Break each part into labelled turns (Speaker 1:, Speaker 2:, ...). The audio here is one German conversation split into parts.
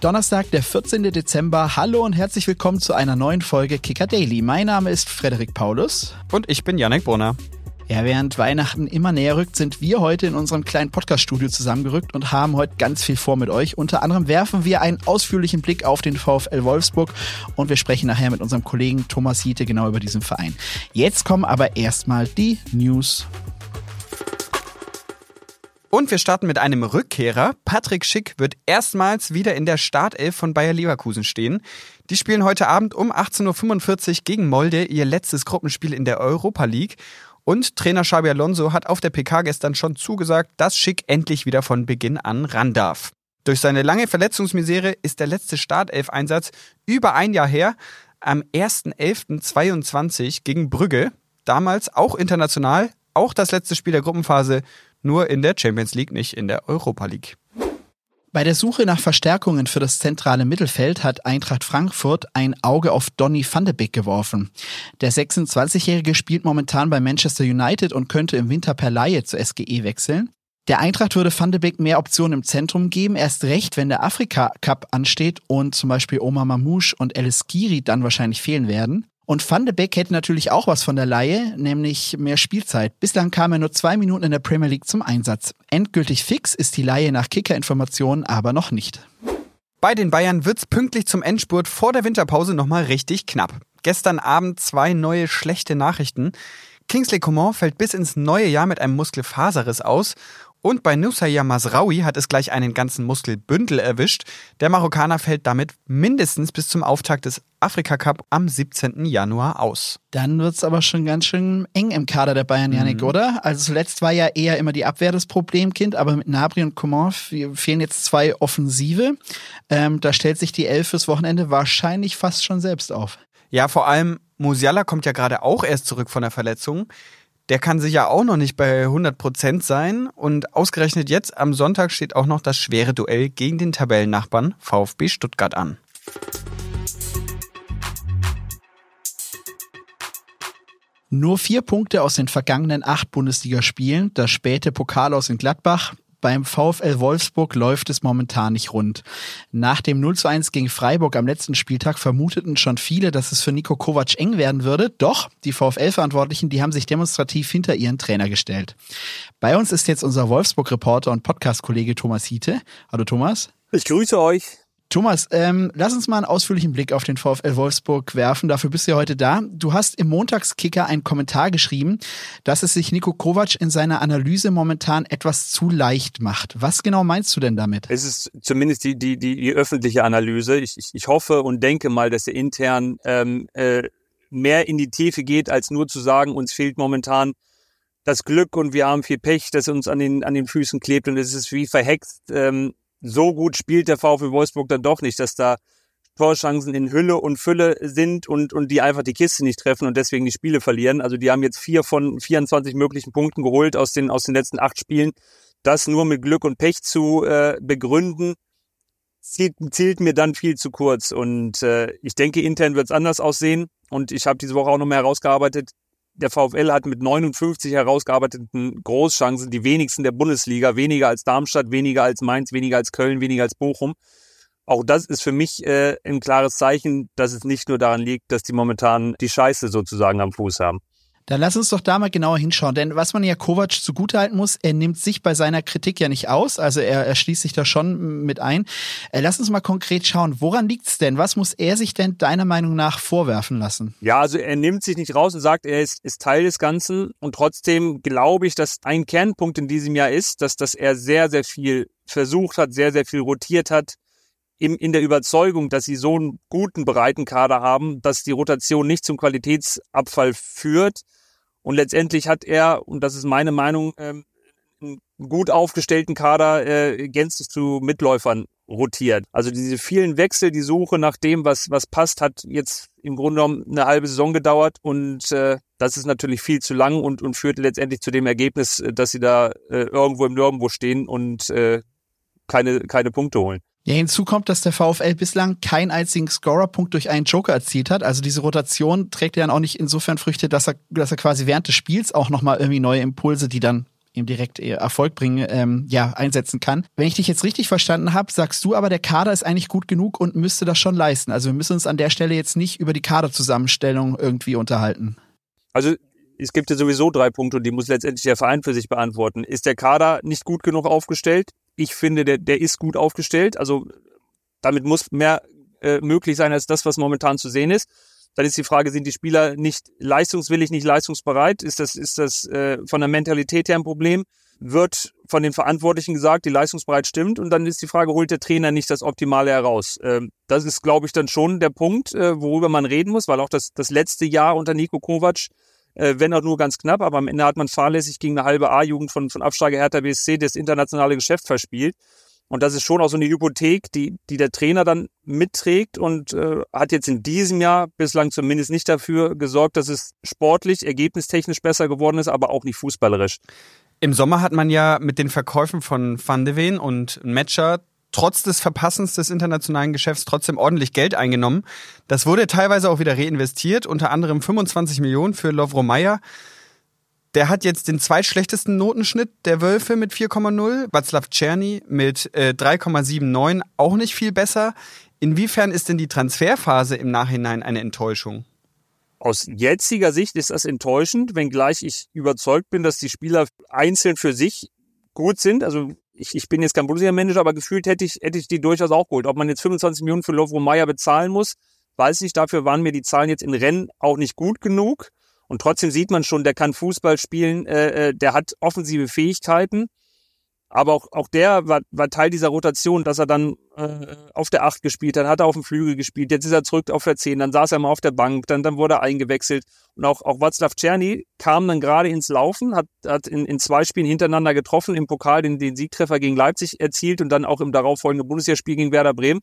Speaker 1: Donnerstag, der 14. Dezember. Hallo und herzlich willkommen zu einer neuen Folge Kicker Daily. Mein Name ist Frederik Paulus.
Speaker 2: Und ich bin Janek Brunner.
Speaker 1: Ja, während Weihnachten immer näher rückt, sind wir heute in unserem kleinen Podcast-Studio zusammengerückt und haben heute ganz viel vor mit euch. Unter anderem werfen wir einen ausführlichen Blick auf den VfL Wolfsburg und wir sprechen nachher mit unserem Kollegen Thomas Hiete genau über diesen Verein. Jetzt kommen aber erstmal die News.
Speaker 2: Und wir starten mit einem Rückkehrer. Patrick Schick wird erstmals wieder in der Startelf von Bayer Leverkusen stehen. Die spielen heute Abend um 18.45 Uhr gegen Molde ihr letztes Gruppenspiel in der Europa League. Und Trainer Xabi Alonso hat auf der PK gestern schon zugesagt, dass Schick endlich wieder von Beginn an ran darf. Durch seine lange Verletzungsmisere ist der letzte Startelf-Einsatz über ein Jahr her, am 1.11.22 gegen Brügge. Damals auch international, auch das letzte Spiel der Gruppenphase nur in der Champions League, nicht in der Europa League.
Speaker 1: Bei der Suche nach Verstärkungen für das zentrale Mittelfeld hat Eintracht Frankfurt ein Auge auf Donny van de Beek geworfen. Der 26-Jährige spielt momentan bei Manchester United und könnte im Winter per Laie zur SGE wechseln. Der Eintracht würde Van de Beek mehr Optionen im Zentrum geben, erst recht, wenn der Afrika Cup ansteht und zum Beispiel Omar Mamouche und Alice Giri dann wahrscheinlich fehlen werden. Und Van de Beek hätte natürlich auch was von der Laie, nämlich mehr Spielzeit. Bislang kam er nur zwei Minuten in der Premier League zum Einsatz. Endgültig fix ist die Laie nach Kicker-Informationen aber noch nicht.
Speaker 2: Bei den Bayern wird's pünktlich zum Endspurt vor der Winterpause nochmal richtig knapp. Gestern Abend zwei neue schlechte Nachrichten. Kingsley Coman fällt bis ins neue Jahr mit einem Muskelfaserriss aus und bei Nusaya Masraoui hat es gleich einen ganzen Muskelbündel erwischt. Der Marokkaner fällt damit mindestens bis zum Auftakt des Afrika Cup am 17. Januar aus.
Speaker 1: Dann wird's aber schon ganz schön eng im Kader der Bayern, Janik, mhm. oder? Also zuletzt war ja eher immer die Abwehr das Problemkind, aber mit Nabri und Coman fehlen jetzt zwei Offensive. Ähm, da stellt sich die Elf fürs Wochenende wahrscheinlich fast schon selbst auf.
Speaker 2: Ja, vor allem Musiala kommt ja gerade auch erst zurück von der Verletzung der kann sich ja auch noch nicht bei 100 Prozent sein. Und ausgerechnet jetzt am Sonntag steht auch noch das schwere Duell gegen den Tabellennachbarn VfB Stuttgart an.
Speaker 1: Nur vier Punkte aus den vergangenen acht Bundesligaspielen, das späte Pokal aus in Gladbach, beim VfL Wolfsburg läuft es momentan nicht rund. Nach dem 0 zu 1 gegen Freiburg am letzten Spieltag vermuteten schon viele, dass es für Nico Kovac eng werden würde. Doch die VfL-Verantwortlichen, die haben sich demonstrativ hinter ihren Trainer gestellt. Bei uns ist jetzt unser Wolfsburg-Reporter und Podcast-Kollege Thomas Hiete. Hallo Thomas.
Speaker 3: Ich grüße euch.
Speaker 1: Thomas, ähm, lass uns mal einen ausführlichen Blick auf den VfL Wolfsburg werfen. Dafür bist du ja heute da. Du hast im Montagskicker einen Kommentar geschrieben, dass es sich Nico Kovac in seiner Analyse momentan etwas zu leicht macht. Was genau meinst du denn damit?
Speaker 3: Es ist zumindest die, die, die, die öffentliche Analyse. Ich, ich, ich hoffe und denke mal, dass er intern ähm, äh, mehr in die Tiefe geht, als nur zu sagen, uns fehlt momentan das Glück und wir haben viel Pech, das uns an den, an den Füßen klebt und es ist wie verhext. Ähm, so gut spielt der VfL Wolfsburg dann doch nicht, dass da Torchancen in Hülle und Fülle sind und, und die einfach die Kiste nicht treffen und deswegen die Spiele verlieren. Also die haben jetzt vier von 24 möglichen Punkten geholt aus den, aus den letzten acht Spielen. Das nur mit Glück und Pech zu äh, begründen, zielt, zielt mir dann viel zu kurz. Und äh, ich denke, intern wird es anders aussehen. Und ich habe diese Woche auch noch mehr herausgearbeitet, der VfL hat mit 59 herausgearbeiteten Großchancen die wenigsten der Bundesliga, weniger als Darmstadt, weniger als Mainz, weniger als Köln, weniger als Bochum. Auch das ist für mich äh, ein klares Zeichen, dass es nicht nur daran liegt, dass die momentan die Scheiße sozusagen am Fuß haben.
Speaker 1: Dann lass uns doch da mal genauer hinschauen. Denn was man ja Kovac zugutehalten muss, er nimmt sich bei seiner Kritik ja nicht aus. Also er, er schließt sich da schon mit ein. Äh, lass uns mal konkret schauen, woran liegt's denn? Was muss er sich denn deiner Meinung nach vorwerfen lassen?
Speaker 3: Ja, also er nimmt sich nicht raus und sagt, er ist, ist Teil des Ganzen. Und trotzdem glaube ich, dass ein Kernpunkt in diesem Jahr ist, dass, dass er sehr, sehr viel versucht hat, sehr, sehr viel rotiert hat in, in der Überzeugung, dass sie so einen guten, breiten Kader haben, dass die Rotation nicht zum Qualitätsabfall führt. Und letztendlich hat er, und das ist meine Meinung, ähm, einen gut aufgestellten Kader äh, gänzlich zu Mitläufern rotiert. Also diese vielen Wechsel, die Suche nach dem, was, was passt, hat jetzt im Grunde genommen eine halbe Saison gedauert und äh, das ist natürlich viel zu lang und, und führt letztendlich zu dem Ergebnis, dass sie da äh, irgendwo im Nirgendwo stehen und äh, keine, keine Punkte holen.
Speaker 1: Ja, hinzu kommt, dass der VfL bislang keinen einzigen Scorerpunkt durch einen Joker erzielt hat. Also diese Rotation trägt ja dann auch nicht insofern Früchte, dass er, dass er quasi während des Spiels auch nochmal irgendwie neue Impulse, die dann ihm direkt Erfolg bringen, ähm, ja, einsetzen kann. Wenn ich dich jetzt richtig verstanden habe, sagst du aber, der Kader ist eigentlich gut genug und müsste das schon leisten. Also wir müssen uns an der Stelle jetzt nicht über die Kaderzusammenstellung irgendwie unterhalten.
Speaker 3: Also es gibt ja sowieso drei Punkte und die muss letztendlich der Verein für sich beantworten. Ist der Kader nicht gut genug aufgestellt? Ich finde, der, der ist gut aufgestellt. Also damit muss mehr äh, möglich sein als das, was momentan zu sehen ist. Dann ist die Frage, sind die Spieler nicht leistungswillig, nicht leistungsbereit? Ist das, ist das äh, von der Mentalität her ein Problem? Wird von den Verantwortlichen gesagt, die leistungsbereit stimmt? Und dann ist die Frage, holt der Trainer nicht das Optimale heraus? Ähm, das ist, glaube ich, dann schon der Punkt, äh, worüber man reden muss, weil auch das, das letzte Jahr unter Nico Kovac, äh, wenn auch nur ganz knapp, aber am Ende hat man fahrlässig gegen eine halbe A-Jugend von, von Absteiger Hertha BSC das internationale Geschäft verspielt. Und das ist schon auch so eine Hypothek, die, die der Trainer dann mitträgt und äh, hat jetzt in diesem Jahr bislang zumindest nicht dafür gesorgt, dass es sportlich, ergebnistechnisch besser geworden ist, aber auch nicht fußballerisch.
Speaker 2: Im Sommer hat man ja mit den Verkäufen von Van de Ven und Matcher trotz des Verpassens des internationalen Geschäfts trotzdem ordentlich Geld eingenommen. Das wurde teilweise auch wieder reinvestiert, unter anderem 25 Millionen für Lovro Meyer. Der hat jetzt den zweitschlechtesten Notenschnitt der Wölfe mit 4,0. Václav Czerny mit äh, 3,79 auch nicht viel besser. Inwiefern ist denn die Transferphase im Nachhinein eine Enttäuschung?
Speaker 3: Aus jetziger Sicht ist das enttäuschend, wenngleich ich überzeugt bin, dass die Spieler einzeln für sich gut sind. Also ich, ich bin jetzt kein Bundesliga-Manager, aber gefühlt hätte ich, hätte ich die durchaus auch geholt. Ob man jetzt 25 Millionen für Lovro Meyer bezahlen muss, weiß ich. Dafür waren mir die Zahlen jetzt in Rennen auch nicht gut genug. Und trotzdem sieht man schon, der kann Fußball spielen, äh, äh, der hat offensive Fähigkeiten. Aber auch, auch der war, war Teil dieser Rotation, dass er dann äh, auf der Acht gespielt hat, hat er auf dem Flügel gespielt, jetzt ist er zurück auf der Zehn, dann saß er mal auf der Bank, dann, dann wurde er eingewechselt. Und auch, auch Václav Czerny kam dann gerade ins Laufen, hat, hat in, in zwei Spielen hintereinander getroffen, im Pokal den, den Siegtreffer gegen Leipzig erzielt und dann auch im darauffolgenden Bundesligaspiel gegen Werder Bremen.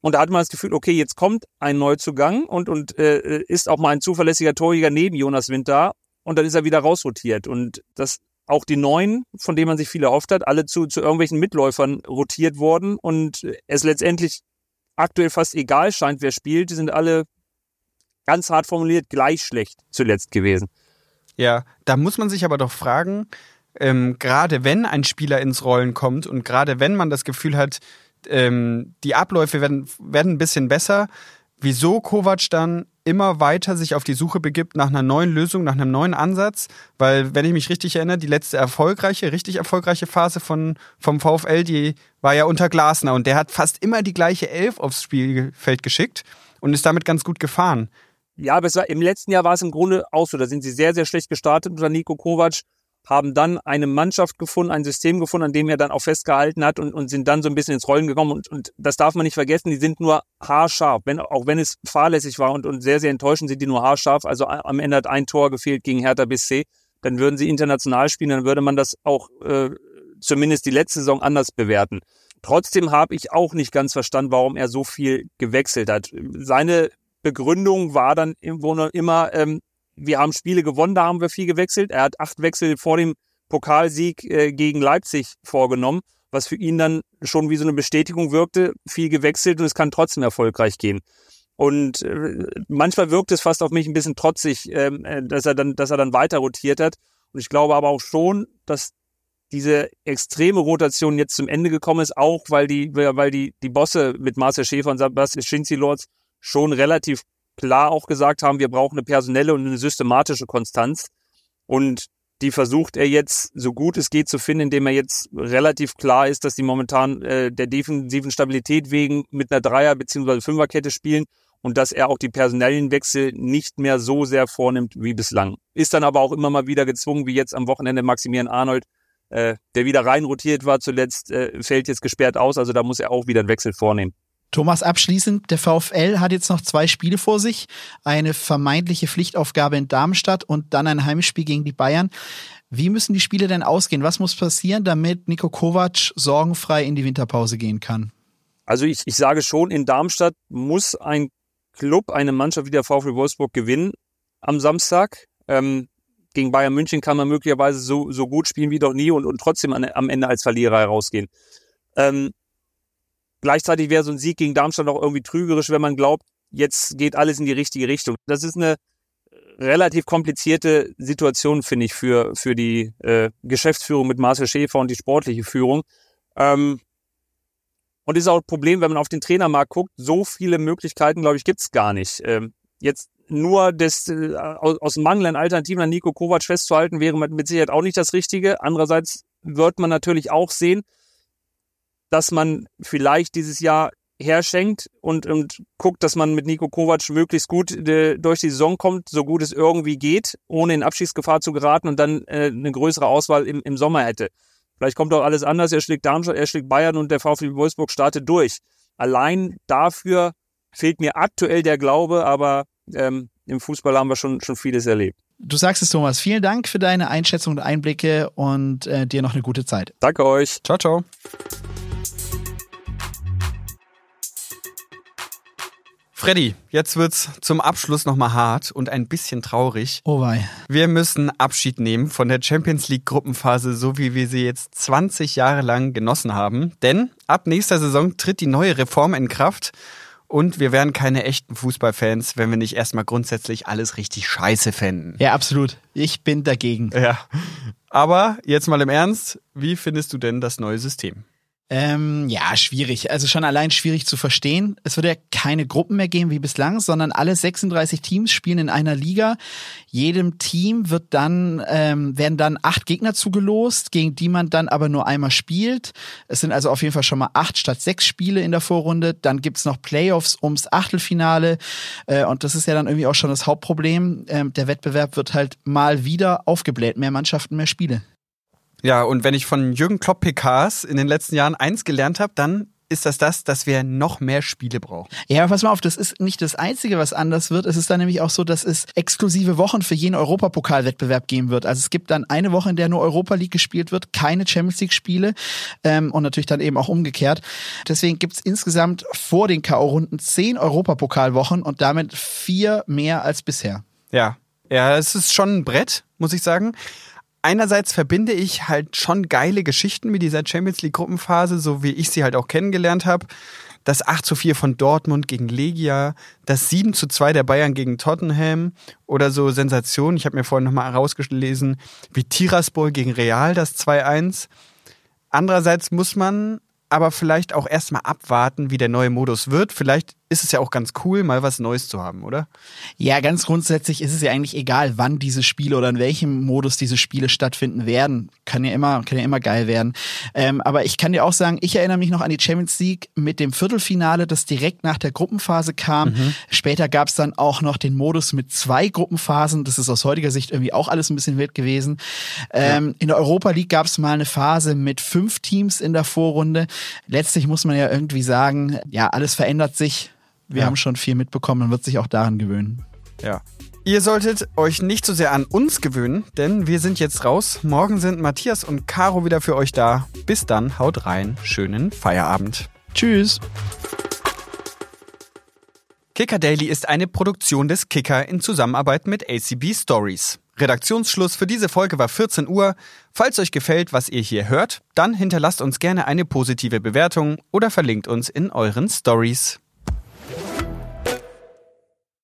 Speaker 3: Und da hat man das Gefühl, okay, jetzt kommt ein Neuzugang und, und äh, ist auch mal ein zuverlässiger Torjäger neben Jonas Wind da. Und dann ist er wieder rausrotiert. Und das auch die Neuen, von denen man sich viel erhofft hat, alle zu, zu irgendwelchen Mitläufern rotiert worden. Und es letztendlich aktuell fast egal scheint, wer spielt. Die sind alle ganz hart formuliert gleich schlecht zuletzt gewesen.
Speaker 2: Ja, da muss man sich aber doch fragen, ähm, gerade wenn ein Spieler ins Rollen kommt und gerade wenn man das Gefühl hat, ähm, die Abläufe werden, werden ein bisschen besser. Wieso Kovac dann immer weiter sich auf die Suche begibt nach einer neuen Lösung, nach einem neuen Ansatz, weil, wenn ich mich richtig erinnere, die letzte erfolgreiche, richtig erfolgreiche Phase von, vom VfL, die war ja unter Glasner. Und der hat fast immer die gleiche Elf aufs Spielfeld geschickt und ist damit ganz gut gefahren.
Speaker 3: Ja, aber war, im letzten Jahr war es im Grunde auch so, da sind sie sehr, sehr schlecht gestartet unter Nico Kovac haben dann eine Mannschaft gefunden, ein System gefunden, an dem er dann auch festgehalten hat und, und sind dann so ein bisschen ins Rollen gekommen. Und, und das darf man nicht vergessen, die sind nur haarscharf, wenn, auch wenn es fahrlässig war und, und sehr, sehr enttäuschend sind die nur haarscharf. Also am Ende hat ein Tor gefehlt gegen Hertha BSC. Dann würden sie international spielen, dann würde man das auch äh, zumindest die letzte Saison anders bewerten. Trotzdem habe ich auch nicht ganz verstanden, warum er so viel gewechselt hat. Seine Begründung war dann im Grunde immer, ähm, wir haben Spiele gewonnen, da haben wir viel gewechselt. Er hat acht Wechsel vor dem Pokalsieg äh, gegen Leipzig vorgenommen, was für ihn dann schon wie so eine Bestätigung wirkte. Viel gewechselt und es kann trotzdem erfolgreich gehen. Und äh, manchmal wirkt es fast auf mich ein bisschen trotzig, ähm, äh, dass er dann, dass er dann weiter rotiert hat. Und ich glaube aber auch schon, dass diese extreme Rotation jetzt zum Ende gekommen ist, auch weil die, weil die, die Bosse mit Marcel Schäfer und Sebastian Schinzi Lords schon relativ klar auch gesagt haben, wir brauchen eine personelle und eine systematische Konstanz. Und die versucht er jetzt so gut es geht zu finden, indem er jetzt relativ klar ist, dass die momentan äh, der defensiven Stabilität wegen mit einer Dreier- bzw. Fünferkette spielen und dass er auch die personellen Wechsel nicht mehr so sehr vornimmt wie bislang. Ist dann aber auch immer mal wieder gezwungen, wie jetzt am Wochenende Maximilian Arnold, äh, der wieder reinrotiert war zuletzt, äh, fällt jetzt gesperrt aus, also da muss er auch wieder einen Wechsel vornehmen.
Speaker 1: Thomas, abschließend, der VfL hat jetzt noch zwei Spiele vor sich. Eine vermeintliche Pflichtaufgabe in Darmstadt und dann ein Heimspiel gegen die Bayern. Wie müssen die Spiele denn ausgehen? Was muss passieren, damit Nico Kovac sorgenfrei in die Winterpause gehen kann?
Speaker 3: Also ich, ich sage schon, in Darmstadt muss ein Club, eine Mannschaft wie der VfL Wolfsburg gewinnen am Samstag. Ähm, gegen Bayern München kann man möglicherweise so, so gut spielen wie doch nie und, und trotzdem an, am Ende als Verlierer herausgehen. Ähm, Gleichzeitig wäre so ein Sieg gegen Darmstadt auch irgendwie trügerisch, wenn man glaubt, jetzt geht alles in die richtige Richtung. Das ist eine, relativ komplizierte Situation, finde ich, für, für die äh, Geschäftsführung mit Marcel Schäfer und die sportliche Führung. Ähm, und ist auch ein Problem, wenn man auf den Trainermarkt guckt, so viele Möglichkeiten, glaube ich, gibt's gar nicht. Ähm, jetzt nur das, äh, aus, aus Mangel an Alternativen an Nico Kovac festzuhalten, wäre mit Sicherheit auch nicht das Richtige. Andererseits wird man natürlich auch sehen, dass man vielleicht dieses Jahr herschenkt und, und guckt, dass man mit Nico Kovac möglichst gut de, äh, durch die Saison kommt, so gut es irgendwie geht, ohne in Abschiedsgefahr zu geraten und dann äh, eine größere Auswahl im, im Sommer hätte. Vielleicht kommt auch alles anders, er schlägt Darmstadt, er schlägt Bayern und der VfB Wolfsburg startet durch. Allein dafür fehlt mir aktuell der Glaube, aber ähm, im Fußball haben wir schon, schon vieles erlebt.
Speaker 1: Du sagst es, Thomas. Vielen Dank für deine Einschätzung und Einblicke und äh, dir noch eine gute Zeit.
Speaker 3: Danke euch.
Speaker 2: Ciao, ciao. Freddy, jetzt wird's zum Abschluss nochmal hart und ein bisschen traurig.
Speaker 1: Oh wei.
Speaker 2: Wir müssen Abschied nehmen von der Champions League Gruppenphase, so wie wir sie jetzt 20 Jahre lang genossen haben. Denn ab nächster Saison tritt die neue Reform in Kraft und wir wären keine echten Fußballfans, wenn wir nicht erstmal grundsätzlich alles richtig scheiße fänden.
Speaker 1: Ja, absolut. Ich bin dagegen.
Speaker 2: Ja. Aber jetzt mal im Ernst, wie findest du denn das neue System?
Speaker 1: Ähm, ja, schwierig. Also schon allein schwierig zu verstehen. Es wird ja keine Gruppen mehr geben wie bislang, sondern alle 36 Teams spielen in einer Liga. Jedem Team wird dann ähm, werden dann acht Gegner zugelost, gegen die man dann aber nur einmal spielt. Es sind also auf jeden Fall schon mal acht statt sechs Spiele in der Vorrunde. Dann gibt's noch Playoffs ums Achtelfinale äh, und das ist ja dann irgendwie auch schon das Hauptproblem. Ähm, der Wettbewerb wird halt mal wieder aufgebläht. Mehr Mannschaften, mehr Spiele.
Speaker 2: Ja, und wenn ich von Jürgen Klopp PKs in den letzten Jahren eins gelernt habe, dann ist das das, dass wir noch mehr Spiele brauchen.
Speaker 1: Ja, pass mal auf, das ist nicht das Einzige, was anders wird. Es ist dann nämlich auch so, dass es exklusive Wochen für jeden Europapokalwettbewerb geben wird. Also es gibt dann eine Woche, in der nur Europa League gespielt wird, keine Champions League Spiele ähm, und natürlich dann eben auch umgekehrt. Deswegen gibt's insgesamt vor den K.O.-Runden zehn Europapokalwochen und damit vier mehr als bisher.
Speaker 2: Ja, ja, es ist schon ein Brett, muss ich sagen einerseits verbinde ich halt schon geile Geschichten mit dieser Champions League Gruppenphase, so wie ich sie halt auch kennengelernt habe. Das 8 zu 4 von Dortmund gegen Legia, das 7 zu 2 der Bayern gegen Tottenham oder so Sensationen. Ich habe mir vorhin nochmal herausgelesen, wie Tiraspol gegen Real, das 2-1. Andererseits muss man aber vielleicht auch erstmal abwarten, wie der neue Modus wird. Vielleicht ist es ja auch ganz cool, mal was Neues zu haben, oder?
Speaker 1: Ja, ganz grundsätzlich ist es ja eigentlich egal, wann diese Spiele oder in welchem Modus diese Spiele stattfinden werden. Kann ja immer, kann ja immer geil werden. Ähm, aber ich kann dir auch sagen, ich erinnere mich noch an die Champions League mit dem Viertelfinale, das direkt nach der Gruppenphase kam. Mhm. Später gab es dann auch noch den Modus mit zwei Gruppenphasen. Das ist aus heutiger Sicht irgendwie auch alles ein bisschen wild gewesen. Ähm, ja. In der Europa League gab es mal eine Phase mit fünf Teams in der Vorrunde. Letztlich muss man ja irgendwie sagen, ja, alles verändert sich wir ja. haben schon viel mitbekommen und wird sich auch daran gewöhnen.
Speaker 2: Ja. Ihr solltet euch nicht so sehr an uns gewöhnen, denn wir sind jetzt raus. Morgen sind Matthias und Caro wieder für euch da. Bis dann, haut rein, schönen Feierabend.
Speaker 1: Tschüss.
Speaker 2: Kicker Daily ist eine Produktion des Kicker in Zusammenarbeit mit ACB Stories. Redaktionsschluss für diese Folge war 14 Uhr. Falls euch gefällt, was ihr hier hört, dann hinterlasst uns gerne eine positive Bewertung oder verlinkt uns in euren Stories. Thank you.